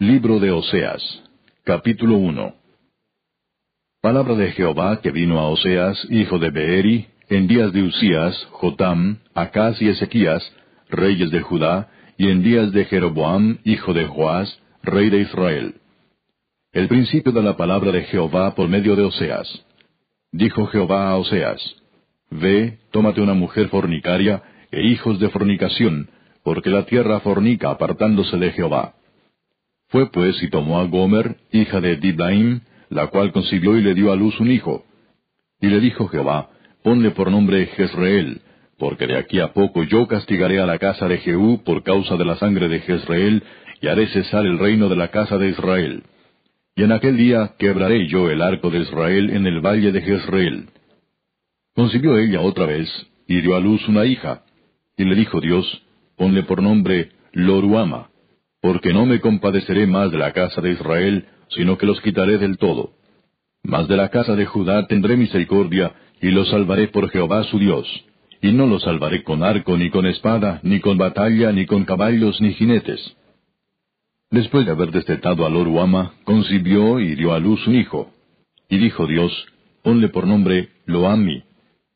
Libro de Oseas, capítulo 1 Palabra de Jehová que vino a Oseas, hijo de Beeri, en días de Usías, Jotam, Acaz y Ezequías, reyes de Judá, y en días de Jeroboam, hijo de Joás, rey de Israel. El principio de la palabra de Jehová por medio de Oseas. Dijo Jehová a Oseas, Ve, tómate una mujer fornicaria, e hijos de fornicación, porque la tierra fornica apartándose de Jehová. Fue pues y tomó a Gomer, hija de Diblaim, la cual concibió y le dio a luz un hijo. Y le dijo Jehová, ponle por nombre Jezreel, porque de aquí a poco yo castigaré a la casa de Jehú por causa de la sangre de Jezreel, y haré cesar el reino de la casa de Israel. Y en aquel día quebraré yo el arco de Israel en el valle de Jezreel. Concibió ella otra vez, y dio a luz una hija. Y le dijo Dios, ponle por nombre Loruama, porque no me compadeceré más de la casa de Israel, sino que los quitaré del todo. Mas de la casa de Judá tendré misericordia, y los salvaré por Jehová su Dios. Y no los salvaré con arco, ni con espada, ni con batalla, ni con caballos, ni jinetes. Después de haber destetado a Loruama, concibió y dio a luz un hijo. Y dijo Dios, ponle por nombre Loami,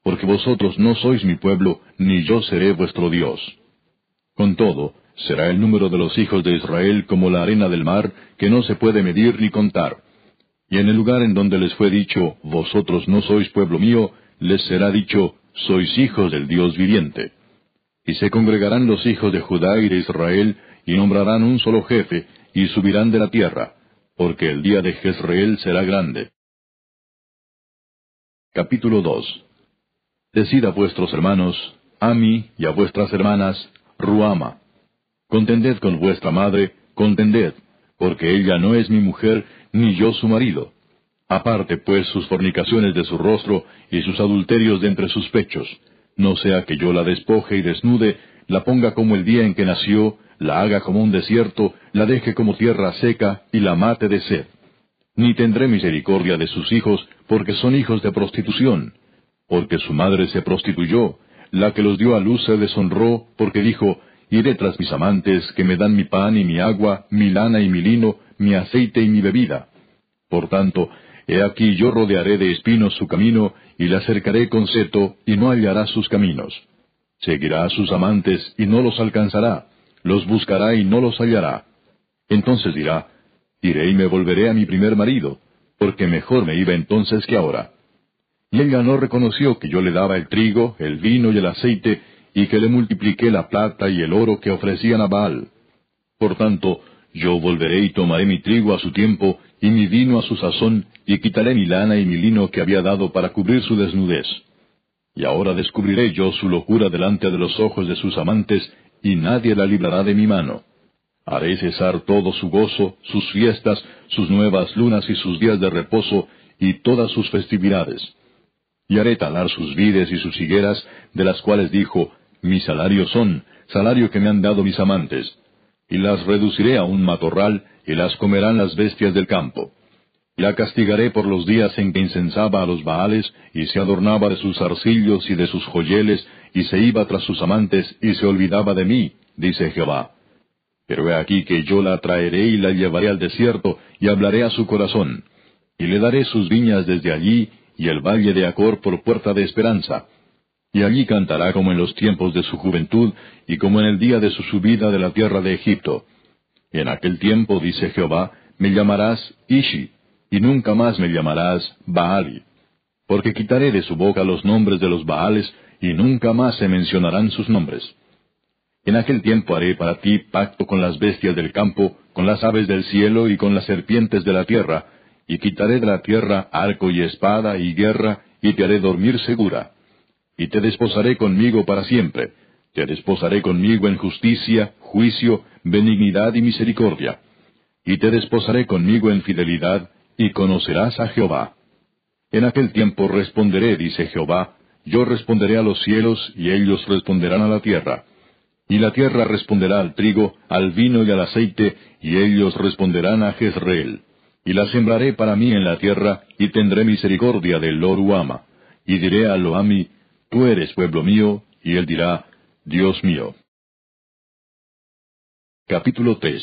porque vosotros no sois mi pueblo, ni yo seré vuestro Dios. Con todo, será el número de los hijos de Israel como la arena del mar, que no se puede medir ni contar. Y en el lugar en donde les fue dicho, vosotros no sois pueblo mío, les será dicho, sois hijos del Dios viviente. Y se congregarán los hijos de Judá y de Israel, y nombrarán un solo jefe, y subirán de la tierra, porque el día de Jezreel será grande. Capítulo 2 Decid a vuestros hermanos, a mí y a vuestras hermanas, Ruama. Contended con vuestra madre, contended, porque ella no es mi mujer, ni yo su marido. Aparte pues sus fornicaciones de su rostro y sus adulterios de entre sus pechos, no sea que yo la despoje y desnude, la ponga como el día en que nació, la haga como un desierto, la deje como tierra seca y la mate de sed. Ni tendré misericordia de sus hijos, porque son hijos de prostitución porque su madre se prostituyó, la que los dio a luz se deshonró, porque dijo, Iré tras mis amantes, que me dan mi pan y mi agua, mi lana y mi lino, mi aceite y mi bebida. Por tanto, he aquí yo rodearé de espinos su camino, y la cercaré con seto, y no hallará sus caminos. Seguirá a sus amantes, y no los alcanzará, los buscará y no los hallará. Entonces dirá, Iré y me volveré a mi primer marido, porque mejor me iba entonces que ahora. Y ella no reconoció que yo le daba el trigo, el vino y el aceite, y que le multipliqué la plata y el oro que ofrecían a Baal. Por tanto, yo volveré y tomaré mi trigo a su tiempo, y mi vino a su sazón, y quitaré mi lana y mi lino que había dado para cubrir su desnudez. Y ahora descubriré yo su locura delante de los ojos de sus amantes, y nadie la librará de mi mano. Haré cesar todo su gozo, sus fiestas, sus nuevas lunas y sus días de reposo, y todas sus festividades y haré talar sus vides y sus higueras, de las cuales dijo, Mi salario son, salario que me han dado mis amantes, y las reduciré a un matorral, y las comerán las bestias del campo. La castigaré por los días en que incensaba a los Baales, y se adornaba de sus arcillos y de sus joyeles, y se iba tras sus amantes, y se olvidaba de mí, dice Jehová. Pero he aquí que yo la traeré y la llevaré al desierto, y hablaré a su corazón, y le daré sus viñas desde allí, y el valle de Acor por puerta de esperanza. Y allí cantará como en los tiempos de su juventud, y como en el día de su subida de la tierra de Egipto. En aquel tiempo, dice Jehová, me llamarás Ishi, y nunca más me llamarás Baali. Porque quitaré de su boca los nombres de los Baales, y nunca más se mencionarán sus nombres. En aquel tiempo haré para ti pacto con las bestias del campo, con las aves del cielo y con las serpientes de la tierra, y quitaré de la tierra arco y espada y guerra, y te haré dormir segura. Y te desposaré conmigo para siempre, te desposaré conmigo en justicia, juicio, benignidad y misericordia. Y te desposaré conmigo en fidelidad, y conocerás a Jehová. En aquel tiempo responderé, dice Jehová, yo responderé a los cielos, y ellos responderán a la tierra. Y la tierra responderá al trigo, al vino y al aceite, y ellos responderán a Jezreel y la sembraré para mí en la tierra, y tendré misericordia del Loruama. Y diré a Loami, Tú eres pueblo mío, y él dirá, Dios mío. Capítulo 3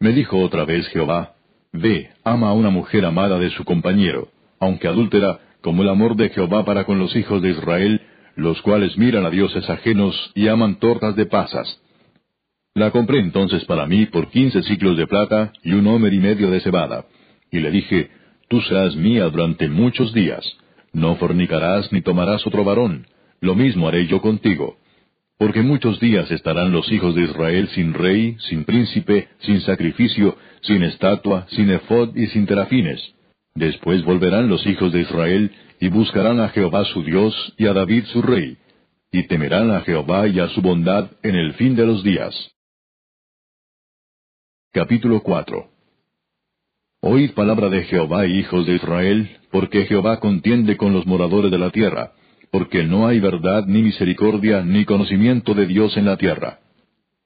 Me dijo otra vez Jehová, Ve, ama a una mujer amada de su compañero, aunque adúltera, como el amor de Jehová para con los hijos de Israel, los cuales miran a dioses ajenos y aman tortas de pasas. La compré entonces para mí por quince ciclos de plata y un homer y medio de cebada. Y le dije, Tú seas mía durante muchos días. No fornicarás ni tomarás otro varón. Lo mismo haré yo contigo. Porque muchos días estarán los hijos de Israel sin rey, sin príncipe, sin sacrificio, sin estatua, sin efod y sin terafines. Después volverán los hijos de Israel y buscarán a Jehová su Dios y a David su rey, y temerán a Jehová y a su bondad en el fin de los días. Capítulo 4 Oíd palabra de Jehová, hijos de Israel, porque Jehová contiende con los moradores de la tierra, porque no hay verdad ni misericordia ni conocimiento de Dios en la tierra.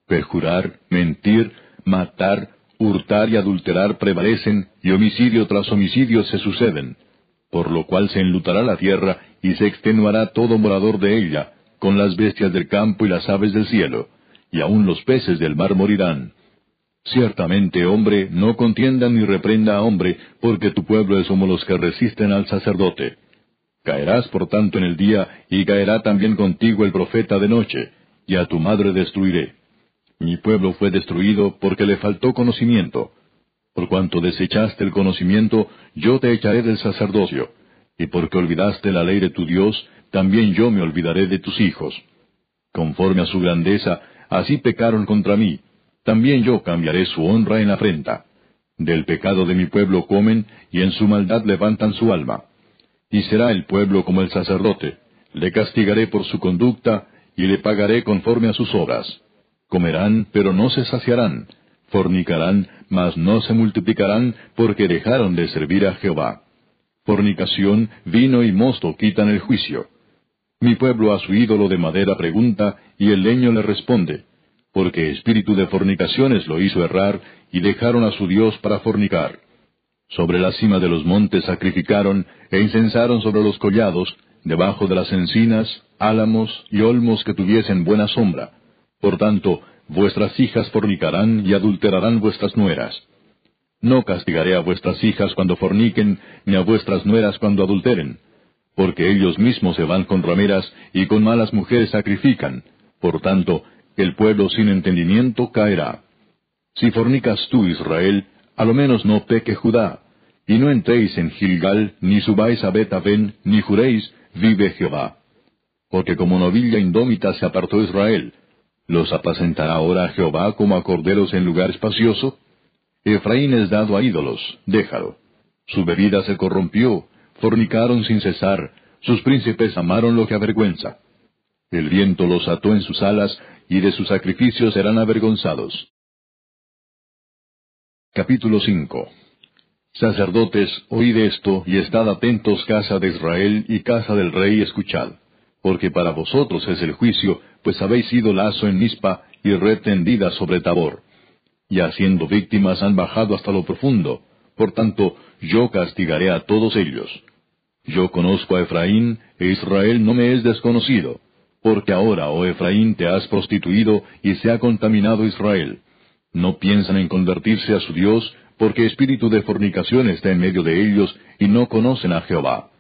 Perjurar, mentir, matar, hurtar y adulterar prevalecen, y homicidio tras homicidio se suceden, por lo cual se enlutará la tierra y se extenuará todo morador de ella, con las bestias del campo y las aves del cielo, y aun los peces del mar morirán Ciertamente, hombre, no contienda ni reprenda a hombre, porque tu pueblo es como los que resisten al sacerdote. Caerás por tanto en el día, y caerá también contigo el profeta de noche, y a tu madre destruiré. Mi pueblo fue destruido porque le faltó conocimiento. Por cuanto desechaste el conocimiento, yo te echaré del sacerdocio, y porque olvidaste la ley de tu Dios, también yo me olvidaré de tus hijos. Conforme a su grandeza, así pecaron contra mí, también yo cambiaré su honra en afrenta. Del pecado de mi pueblo comen, y en su maldad levantan su alma. Y será el pueblo como el sacerdote. Le castigaré por su conducta, y le pagaré conforme a sus obras. Comerán, pero no se saciarán. Fornicarán, mas no se multiplicarán, porque dejaron de servir a Jehová. Fornicación, vino y mosto quitan el juicio. Mi pueblo a su ídolo de madera pregunta, y el leño le responde porque espíritu de fornicaciones lo hizo errar, y dejaron a su Dios para fornicar. Sobre la cima de los montes sacrificaron, e incensaron sobre los collados, debajo de las encinas, álamos y olmos que tuviesen buena sombra. Por tanto, vuestras hijas fornicarán y adulterarán vuestras nueras. No castigaré a vuestras hijas cuando forniquen, ni a vuestras nueras cuando adulteren, porque ellos mismos se van con rameras y con malas mujeres sacrifican. Por tanto, el pueblo sin entendimiento caerá. Si fornicas tú, Israel, a lo menos no peque Judá, y no entréis en Gilgal, ni subáis a Betaben, ni juréis, vive Jehová. Porque como novilla indómita se apartó Israel, ¿los apacentará ahora Jehová como a corderos en lugar espacioso? Efraín es dado a ídolos, déjalo. Su bebida se corrompió, fornicaron sin cesar, sus príncipes amaron lo que avergüenza. El viento los ató en sus alas, y de sus sacrificios serán avergonzados. Capítulo 5 Sacerdotes, oíd esto, y estad atentos casa de Israel y casa del rey, escuchad, porque para vosotros es el juicio, pues habéis sido lazo en Mispa y red tendida sobre Tabor. Y haciendo víctimas han bajado hasta lo profundo, por tanto yo castigaré a todos ellos. Yo conozco a Efraín, e Israel no me es desconocido porque ahora, oh Efraín, te has prostituido y se ha contaminado Israel. No piensan en convertirse a su Dios, porque espíritu de fornicación está en medio de ellos y no conocen a Jehová.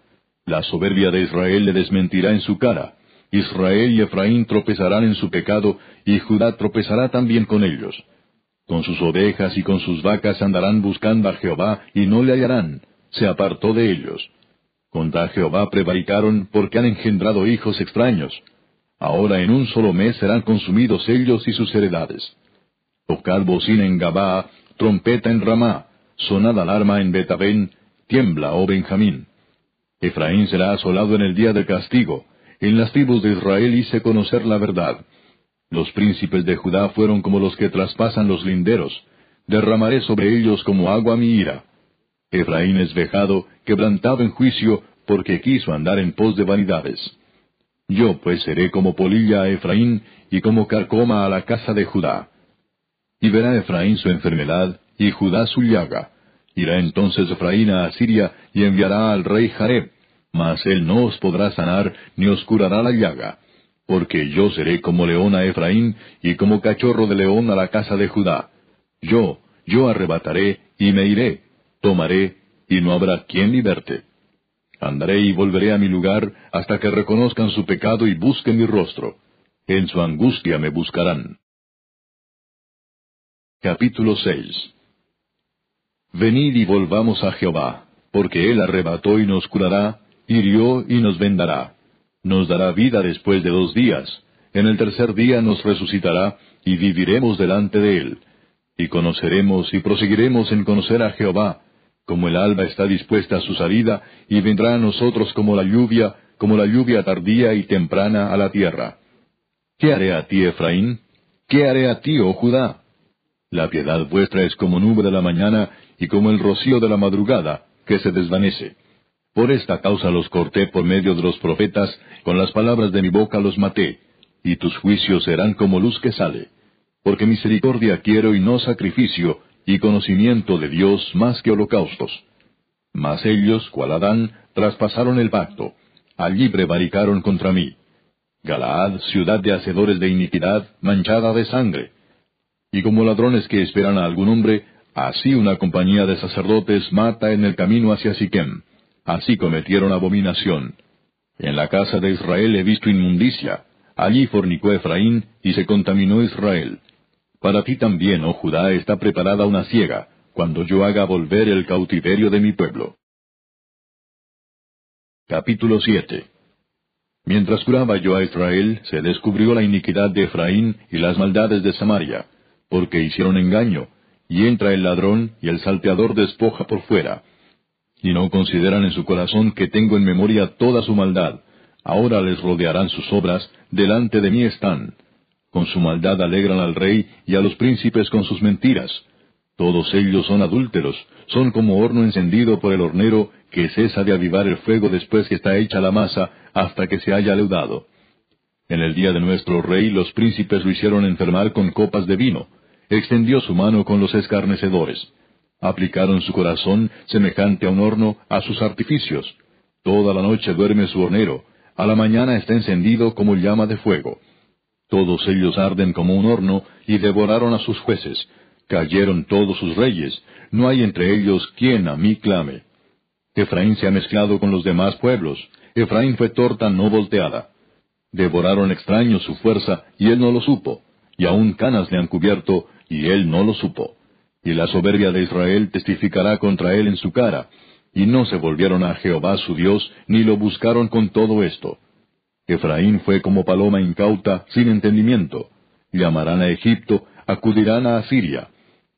La soberbia de Israel le desmentirá en su cara. Israel y Efraín tropezarán en su pecado, y Judá tropezará también con ellos. Con sus ovejas y con sus vacas andarán buscando a Jehová, y no le hallarán. Se apartó de ellos. Contra Jehová prevaricaron porque han engendrado hijos extraños. Ahora en un solo mes serán consumidos ellos y sus heredades. Tocad bocina en Gabá, trompeta en Ramá, sonad alarma en Betabén, tiembla, oh Benjamín. Efraín será asolado en el día del castigo. En las tribus de Israel hice conocer la verdad. Los príncipes de Judá fueron como los que traspasan los linderos. Derramaré sobre ellos como agua mi ira. Efraín es vejado, quebrantado en juicio, porque quiso andar en pos de vanidades. Yo pues seré como polilla a Efraín y como carcoma a la casa de Judá. Y verá Efraín su enfermedad y Judá su llaga. Irá entonces Efraín a Asiria y enviará al rey Jareb, mas él no os podrá sanar ni os curará la llaga, porque yo seré como león a Efraín y como cachorro de león a la casa de Judá. Yo, yo arrebataré y me iré, tomaré y no habrá quien liberte. Andaré y volveré a mi lugar hasta que reconozcan su pecado y busquen mi rostro. En su angustia me buscarán. Capítulo 6 Venid y volvamos a Jehová, porque Él arrebató y nos curará, hirió y nos vendará. Nos dará vida después de dos días. En el tercer día nos resucitará, y viviremos delante de Él. Y conoceremos y proseguiremos en conocer a Jehová, como el alba está dispuesta a su salida, y vendrá a nosotros como la lluvia, como la lluvia tardía y temprana a la tierra. ¿Qué haré a ti, Efraín? ¿Qué haré a ti, oh Judá? La piedad vuestra es como nube de la mañana y como el rocío de la madrugada, que se desvanece. Por esta causa los corté por medio de los profetas, con las palabras de mi boca los maté, y tus juicios serán como luz que sale. Porque misericordia quiero y no sacrificio, y conocimiento de Dios más que holocaustos. Mas ellos, cual Adán, traspasaron el pacto, allí prevaricaron contra mí. Galaad, ciudad de hacedores de iniquidad, manchada de sangre. Y como ladrones que esperan a algún hombre, así una compañía de sacerdotes mata en el camino hacia Siquem. Así cometieron abominación. En la casa de Israel he visto inmundicia. Allí fornicó Efraín y se contaminó Israel. Para ti también, oh Judá, está preparada una ciega, cuando yo haga volver el cautiverio de mi pueblo. Capítulo 7 Mientras curaba yo a Israel, se descubrió la iniquidad de Efraín y las maldades de Samaria, porque hicieron engaño, y entra el ladrón y el salteador despoja por fuera. Y no consideran en su corazón que tengo en memoria toda su maldad. Ahora les rodearán sus obras, delante de mí están. Con su maldad alegran al rey y a los príncipes con sus mentiras. Todos ellos son adúlteros, son como horno encendido por el hornero que cesa de avivar el fuego después que está hecha la masa hasta que se haya leudado. En el día de nuestro rey los príncipes lo hicieron enfermar con copas de vino extendió su mano con los escarnecedores. Aplicaron su corazón, semejante a un horno, a sus artificios. Toda la noche duerme su hornero, a la mañana está encendido como llama de fuego. Todos ellos arden como un horno, y devoraron a sus jueces. Cayeron todos sus reyes, no hay entre ellos quien a mí clame. Efraín se ha mezclado con los demás pueblos, Efraín fue torta no volteada. Devoraron extraños su fuerza, y él no lo supo, y aun canas le han cubierto, y él no lo supo. Y la soberbia de Israel testificará contra él en su cara, y no se volvieron a Jehová su Dios, ni lo buscaron con todo esto. Efraín fue como paloma incauta, sin entendimiento. Llamarán a Egipto, acudirán a Asiria.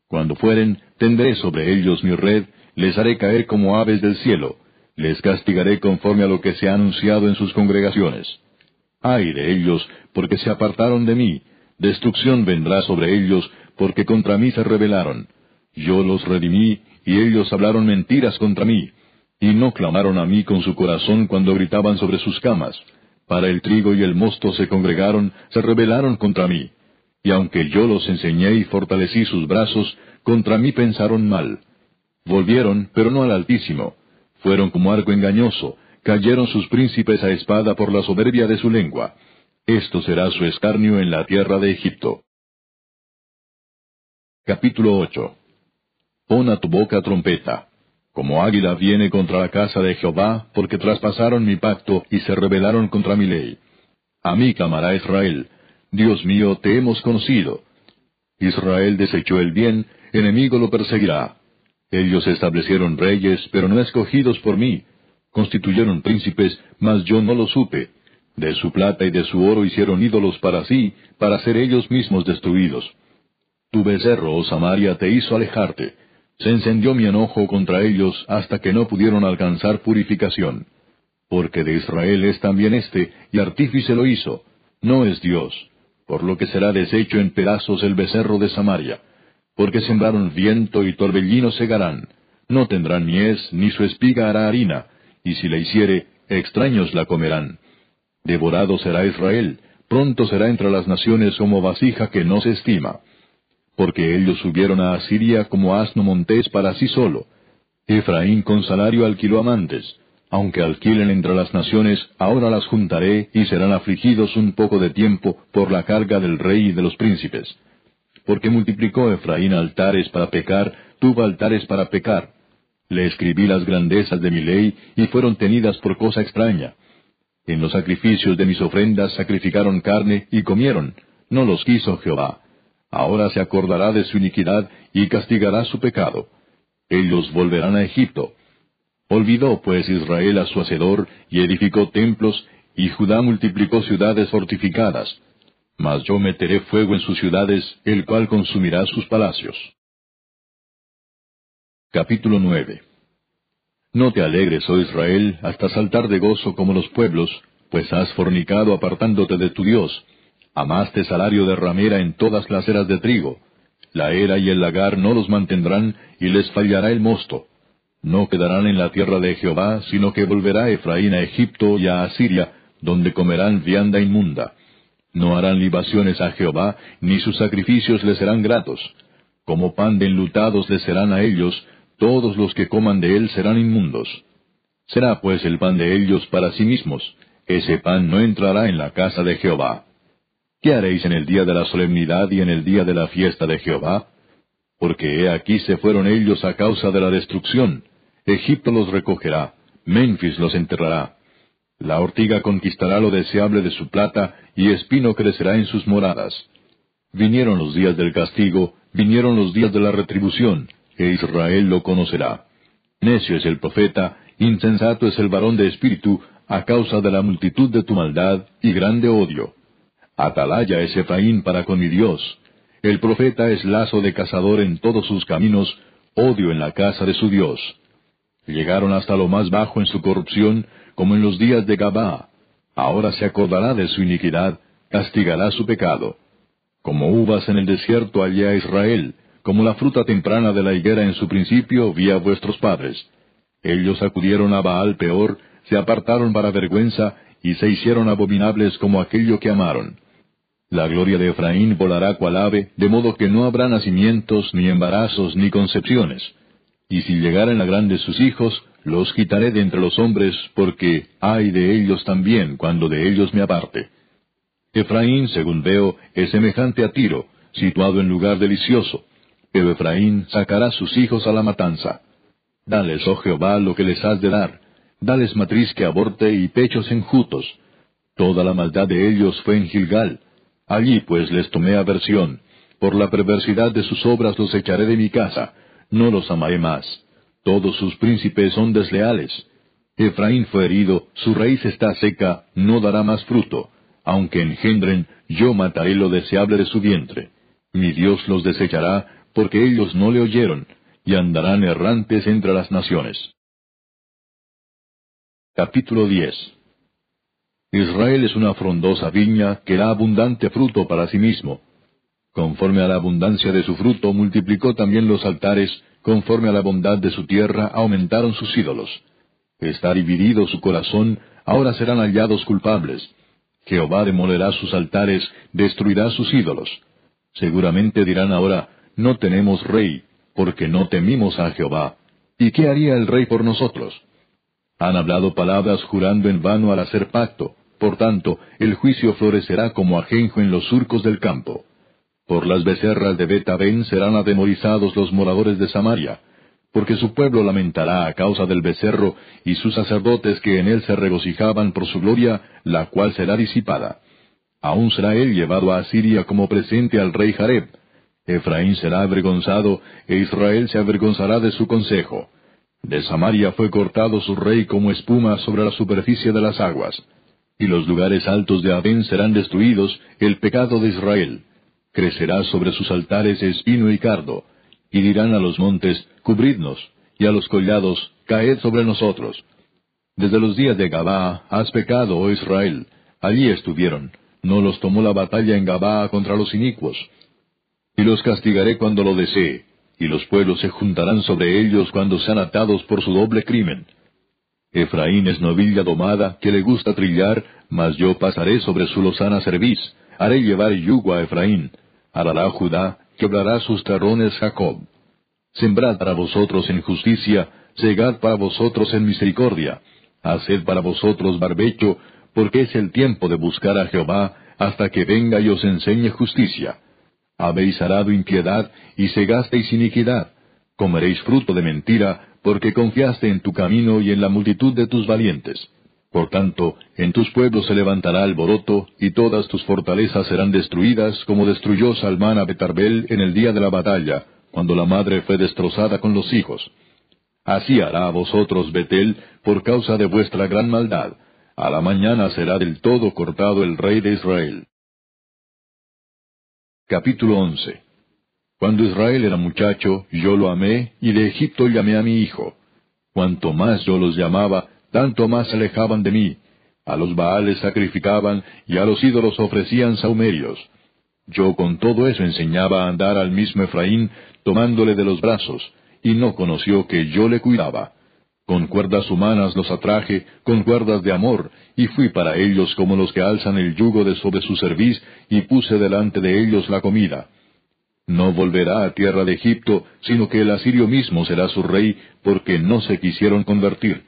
Cuando fueren, tendré sobre ellos mi red, les haré caer como aves del cielo, les castigaré conforme a lo que se ha anunciado en sus congregaciones. Ay de ellos, porque se apartaron de mí, destrucción vendrá sobre ellos, porque contra mí se rebelaron. Yo los redimí, y ellos hablaron mentiras contra mí, y no clamaron a mí con su corazón cuando gritaban sobre sus camas. Para el trigo y el mosto se congregaron, se rebelaron contra mí. Y aunque yo los enseñé y fortalecí sus brazos, contra mí pensaron mal. Volvieron, pero no al Altísimo. Fueron como arco engañoso, cayeron sus príncipes a espada por la soberbia de su lengua. Esto será su escarnio en la tierra de Egipto. Capítulo 8 Pon a tu boca trompeta. Como águila viene contra la casa de Jehová, porque traspasaron mi pacto y se rebelaron contra mi ley. A mí clamará Israel, Dios mío, te hemos conocido. Israel desechó el bien, enemigo lo perseguirá. Ellos establecieron reyes, pero no escogidos por mí. Constituyeron príncipes, mas yo no lo supe. De su plata y de su oro hicieron ídolos para sí, para ser ellos mismos destruidos. Tu becerro, oh Samaria, te hizo alejarte. Se encendió mi enojo contra ellos hasta que no pudieron alcanzar purificación. Porque de Israel es también éste, y artífice lo hizo. No es Dios. Por lo que será deshecho en pedazos el becerro de Samaria. Porque sembraron viento y torbellino segarán. No tendrán mies, ni su espiga hará harina, y si la hiciere, extraños la comerán. Devorado será Israel, pronto será entre las naciones como vasija que no se estima porque ellos subieron a Asiria como asno montés para sí solo. Efraín con salario alquiló amantes. Aunque alquilen entre las naciones, ahora las juntaré y serán afligidos un poco de tiempo por la carga del rey y de los príncipes. porque multiplicó Efraín altares para pecar, tuvo altares para pecar. Le escribí las grandezas de mi ley, y fueron tenidas por cosa extraña. En los sacrificios de mis ofrendas sacrificaron carne y comieron, no los quiso Jehová. Ahora se acordará de su iniquidad y castigará su pecado. Ellos volverán a Egipto. Olvidó pues Israel a su hacedor y edificó templos, y Judá multiplicó ciudades fortificadas. Mas yo meteré fuego en sus ciudades, el cual consumirá sus palacios. Capítulo 9 No te alegres, oh Israel, hasta saltar de gozo como los pueblos, pues has fornicado apartándote de tu Dios. Amaste salario de ramera en todas las eras de trigo. La era y el lagar no los mantendrán, y les fallará el mosto. No quedarán en la tierra de Jehová, sino que volverá Efraín a Egipto y a Asiria, donde comerán vianda inmunda. No harán libaciones a Jehová, ni sus sacrificios les serán gratos. Como pan de enlutados les serán a ellos, todos los que coman de él serán inmundos. Será pues el pan de ellos para sí mismos, ese pan no entrará en la casa de Jehová. ¿Qué haréis en el día de la solemnidad y en el día de la fiesta de Jehová? Porque he aquí se fueron ellos a causa de la destrucción. Egipto los recogerá, Memphis los enterrará. La ortiga conquistará lo deseable de su plata, y espino crecerá en sus moradas. Vinieron los días del castigo, vinieron los días de la retribución, e Israel lo conocerá. Necio es el profeta, insensato es el varón de espíritu, a causa de la multitud de tu maldad y grande odio. Atalaya es Efraín para con mi Dios. El profeta es lazo de cazador en todos sus caminos, odio en la casa de su Dios. Llegaron hasta lo más bajo en su corrupción, como en los días de Gabá. Ahora se acordará de su iniquidad, castigará su pecado. Como uvas en el desierto hallé a Israel, como la fruta temprana de la higuera en su principio vi a vuestros padres. Ellos acudieron a Baal peor, se apartaron para vergüenza, y se hicieron abominables como aquello que amaron. La gloria de Efraín volará cual ave, de modo que no habrá nacimientos, ni embarazos, ni concepciones. Y si llegaren a grandes sus hijos, los quitaré de entre los hombres, porque hay de ellos también cuando de ellos me aparte. Efraín, según veo, es semejante a Tiro, situado en lugar delicioso, pero Efraín sacará sus hijos a la matanza. Dales, oh Jehová, lo que les has de dar, dales matriz que aborte y pechos enjutos. Toda la maldad de ellos fue en Gilgal. Allí pues les tomé aversión. Por la perversidad de sus obras los echaré de mi casa. No los amaré más. Todos sus príncipes son desleales. Efraín fue herido, su raíz está seca, no dará más fruto. Aunque engendren, yo mataré lo deseable de su vientre. Mi Dios los desechará, porque ellos no le oyeron, y andarán errantes entre las naciones. Capítulo 10 Israel es una frondosa viña que da abundante fruto para sí mismo. Conforme a la abundancia de su fruto multiplicó también los altares, conforme a la bondad de su tierra aumentaron sus ídolos. Está dividido su corazón, ahora serán hallados culpables. Jehová demolerá sus altares, destruirá sus ídolos. Seguramente dirán ahora, no tenemos rey, porque no temimos a Jehová. ¿Y qué haría el rey por nosotros? Han hablado palabras jurando en vano al hacer pacto. Por tanto, el juicio florecerá como ajenjo en los surcos del campo. Por las becerras de Betabén serán atemorizados los moradores de Samaria, porque su pueblo lamentará a causa del becerro, y sus sacerdotes que en él se regocijaban por su gloria, la cual será disipada. Aún será él llevado a Asiria como presente al rey Jareb, Efraín será avergonzado, e Israel se avergonzará de su consejo. De Samaria fue cortado su rey como espuma sobre la superficie de las aguas. Y los lugares altos de Abén serán destruidos, el pecado de Israel. Crecerá sobre sus altares espino y cardo. Y dirán a los montes, cubridnos, y a los collados, caed sobre nosotros. Desde los días de Gabá has pecado, oh Israel. Allí estuvieron. No los tomó la batalla en Gabá contra los inicuos y los castigaré cuando lo desee, y los pueblos se juntarán sobre ellos cuando sean atados por su doble crimen. Efraín es novilla domada que le gusta trillar, mas yo pasaré sobre su lozana cerviz, haré llevar yugo a Efraín, hará Judá, quebrará sus terrones Jacob. Sembrad para vosotros en justicia, segad para vosotros en misericordia, haced para vosotros barbecho, porque es el tiempo de buscar a Jehová hasta que venga y os enseñe justicia Habéis arado impiedad y cegasteis iniquidad. Comeréis fruto de mentira, porque confiaste en tu camino y en la multitud de tus valientes. Por tanto, en tus pueblos se levantará alboroto, y todas tus fortalezas serán destruidas, como destruyó Salmán a Betarbel en el día de la batalla, cuando la madre fue destrozada con los hijos. Así hará a vosotros Betel por causa de vuestra gran maldad. A la mañana será del todo cortado el rey de Israel. Capítulo 11 Cuando Israel era muchacho, yo lo amé, y de Egipto llamé a mi hijo. Cuanto más yo los llamaba, tanto más se alejaban de mí. A los Baales sacrificaban, y a los ídolos ofrecían saumerios. Yo con todo eso enseñaba a andar al mismo Efraín, tomándole de los brazos, y no conoció que yo le cuidaba. Con cuerdas humanas los atraje, con cuerdas de amor, y fui para ellos como los que alzan el yugo de sobre su cerviz, y puse delante de ellos la comida. No volverá a tierra de Egipto, sino que el asirio mismo será su rey, porque no se quisieron convertir.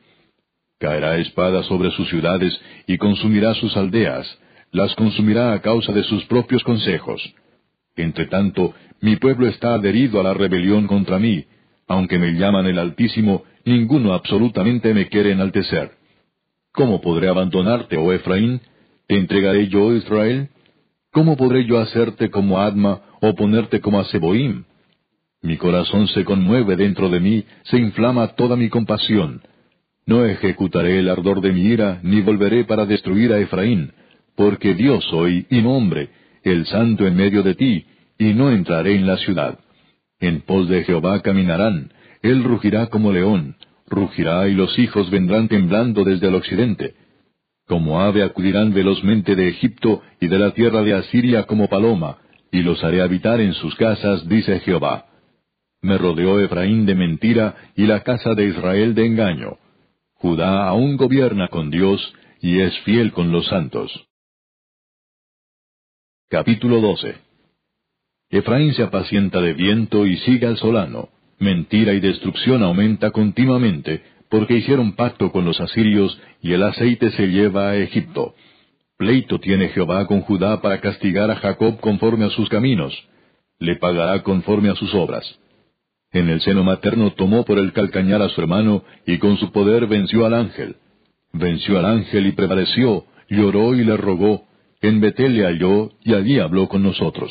Caerá espada sobre sus ciudades, y consumirá sus aldeas, las consumirá a causa de sus propios consejos. Entre tanto, mi pueblo está adherido a la rebelión contra mí, aunque me llaman el Altísimo, ninguno absolutamente me quiere enaltecer. ¿Cómo podré abandonarte, oh Efraín? ¿Te entregaré yo, Israel? ¿Cómo podré yo hacerte como Adma o ponerte como a Seboim? Mi corazón se conmueve dentro de mí, se inflama toda mi compasión. No ejecutaré el ardor de mi ira, ni volveré para destruir a Efraín, porque Dios soy y no hombre, el santo en medio de ti, y no entraré en la ciudad. En pos de Jehová caminarán, él rugirá como león, rugirá y los hijos vendrán temblando desde el occidente. Como ave acudirán velozmente de Egipto y de la tierra de Asiria como paloma, y los haré habitar en sus casas, dice Jehová. Me rodeó Efraín de mentira y la casa de Israel de engaño. Judá aún gobierna con Dios y es fiel con los santos. Capítulo 12 Efraín se apacienta de viento y sigue al solano. Mentira y destrucción aumenta continuamente, porque hicieron pacto con los asirios, y el aceite se lleva a Egipto. Pleito tiene Jehová con Judá para castigar a Jacob conforme a sus caminos. Le pagará conforme a sus obras. En el seno materno tomó por el calcañar a su hermano, y con su poder venció al ángel. Venció al ángel y prevaleció, lloró y le rogó. En Betel le halló, y allí habló con nosotros.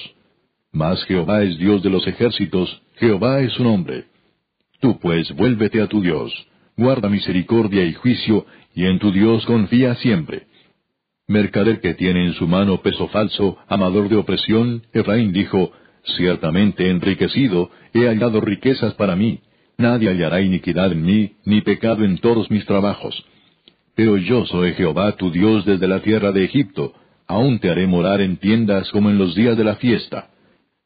Mas Jehová es Dios de los ejércitos, Jehová es su nombre. Tú pues vuélvete a tu Dios, guarda misericordia y juicio, y en tu Dios confía siempre. Mercader que tiene en su mano peso falso, amador de opresión, Efraín dijo, Ciertamente enriquecido, he hallado riquezas para mí, nadie hallará iniquidad en mí, ni pecado en todos mis trabajos. Pero yo soy Jehová tu Dios desde la tierra de Egipto, aún te haré morar en tiendas como en los días de la fiesta.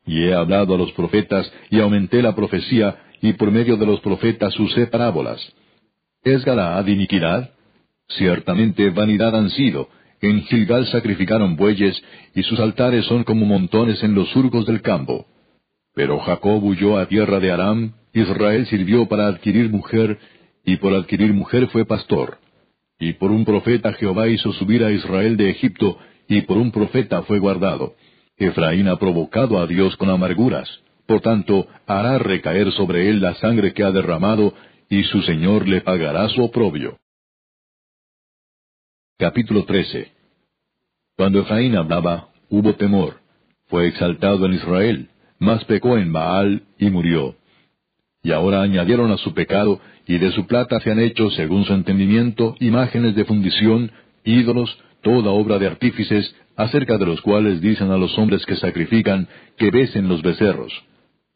Y he hablado a los profetas, y aumenté la profecía, y por medio de los profetas usé parábolas. ¿Es Galaad iniquidad? Ciertamente vanidad han sido. En Gilgal sacrificaron bueyes, y sus altares son como montones en los surcos del campo. Pero Jacob huyó a tierra de Aram, Israel sirvió para adquirir mujer, y por adquirir mujer fue pastor. Y por un profeta Jehová hizo subir a Israel de Egipto, y por un profeta fue guardado. Efraín ha provocado a Dios con amarguras, por tanto hará recaer sobre él la sangre que ha derramado, y su Señor le pagará su oprobio. Capítulo 13 Cuando Efraín hablaba, hubo temor, fue exaltado en Israel, mas pecó en Baal y murió. Y ahora añadieron a su pecado, y de su plata se han hecho, según su entendimiento, imágenes de fundición, ídolos, toda obra de artífices, acerca de los cuales dicen a los hombres que sacrifican que besen los becerros.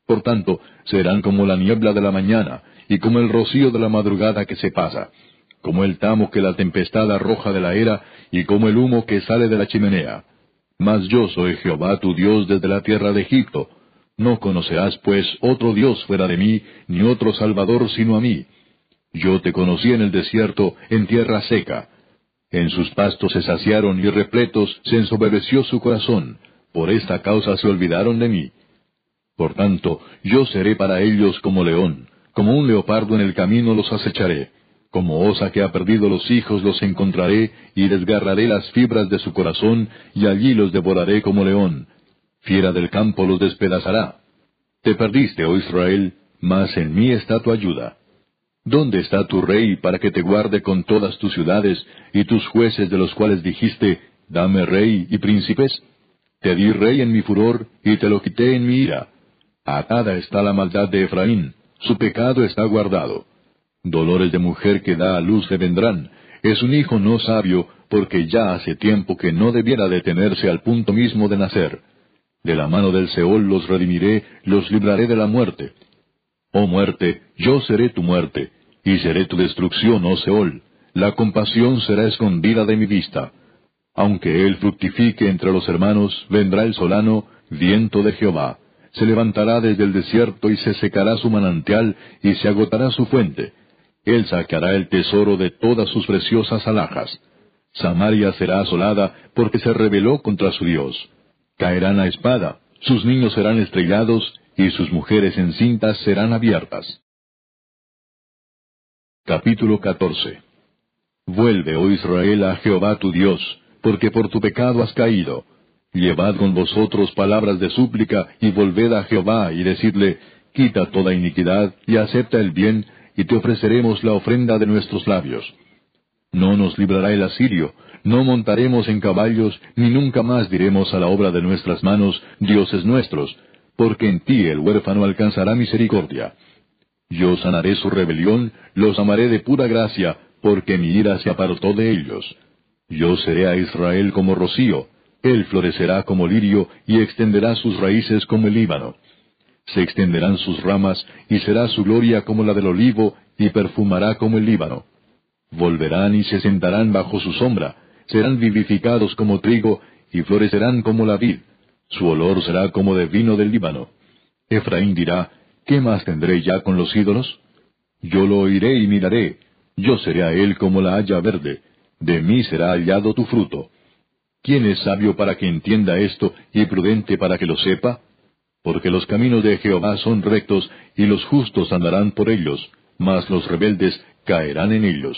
Por tanto, serán como la niebla de la mañana, y como el rocío de la madrugada que se pasa, como el tamo que la tempestad arroja de la era, y como el humo que sale de la chimenea. Mas yo soy Jehová tu Dios desde la tierra de Egipto. No conocerás, pues, otro Dios fuera de mí, ni otro Salvador sino a mí. Yo te conocí en el desierto, en tierra seca. En sus pastos se saciaron y repletos se ensoberbeció su corazón. Por esta causa se olvidaron de mí. Por tanto, yo seré para ellos como león, como un leopardo en el camino los acecharé. Como osa que ha perdido los hijos los encontraré y desgarraré las fibras de su corazón y allí los devoraré como león. Fiera del campo los despedazará. Te perdiste, oh Israel, mas en mí está tu ayuda. ¿Dónde está tu rey para que te guarde con todas tus ciudades y tus jueces de los cuales dijiste, dame rey y príncipes? Te di rey en mi furor y te lo quité en mi ira. Atada está la maldad de Efraín, su pecado está guardado. Dolores de mujer que da a luz le vendrán. Es un hijo no sabio, porque ya hace tiempo que no debiera detenerse al punto mismo de nacer. De la mano del Seol los redimiré, los libraré de la muerte. Oh muerte, yo seré tu muerte, y seré tu destrucción, oh Seol. La compasión será escondida de mi vista. Aunque él fructifique entre los hermanos, vendrá el solano, viento de Jehová. Se levantará desde el desierto y se secará su manantial y se agotará su fuente. Él sacará el tesoro de todas sus preciosas alhajas. Samaria será asolada porque se rebeló contra su Dios. Caerán a espada, sus niños serán estrellados y sus mujeres encintas serán abiertas. Capítulo 14 Vuelve, oh Israel, a Jehová tu Dios, porque por tu pecado has caído. Llevad con vosotros palabras de súplica y volved a Jehová y decidle, quita toda iniquidad y acepta el bien, y te ofreceremos la ofrenda de nuestros labios. No nos librará el asirio, no montaremos en caballos, ni nunca más diremos a la obra de nuestras manos, dioses nuestros, porque en ti el huérfano alcanzará misericordia. Yo sanaré su rebelión, los amaré de pura gracia, porque mi ira se apartó de ellos. Yo seré a Israel como rocío, él florecerá como lirio y extenderá sus raíces como el Líbano. Se extenderán sus ramas y será su gloria como la del olivo y perfumará como el Líbano. Volverán y se sentarán bajo su sombra, serán vivificados como trigo y florecerán como la vid. Su olor será como de vino del Líbano. Efraín dirá, ¿qué más tendré ya con los ídolos? Yo lo oiré y miraré, yo seré a él como la haya verde, de mí será hallado tu fruto. ¿Quién es sabio para que entienda esto y prudente para que lo sepa? Porque los caminos de Jehová son rectos y los justos andarán por ellos, mas los rebeldes caerán en ellos.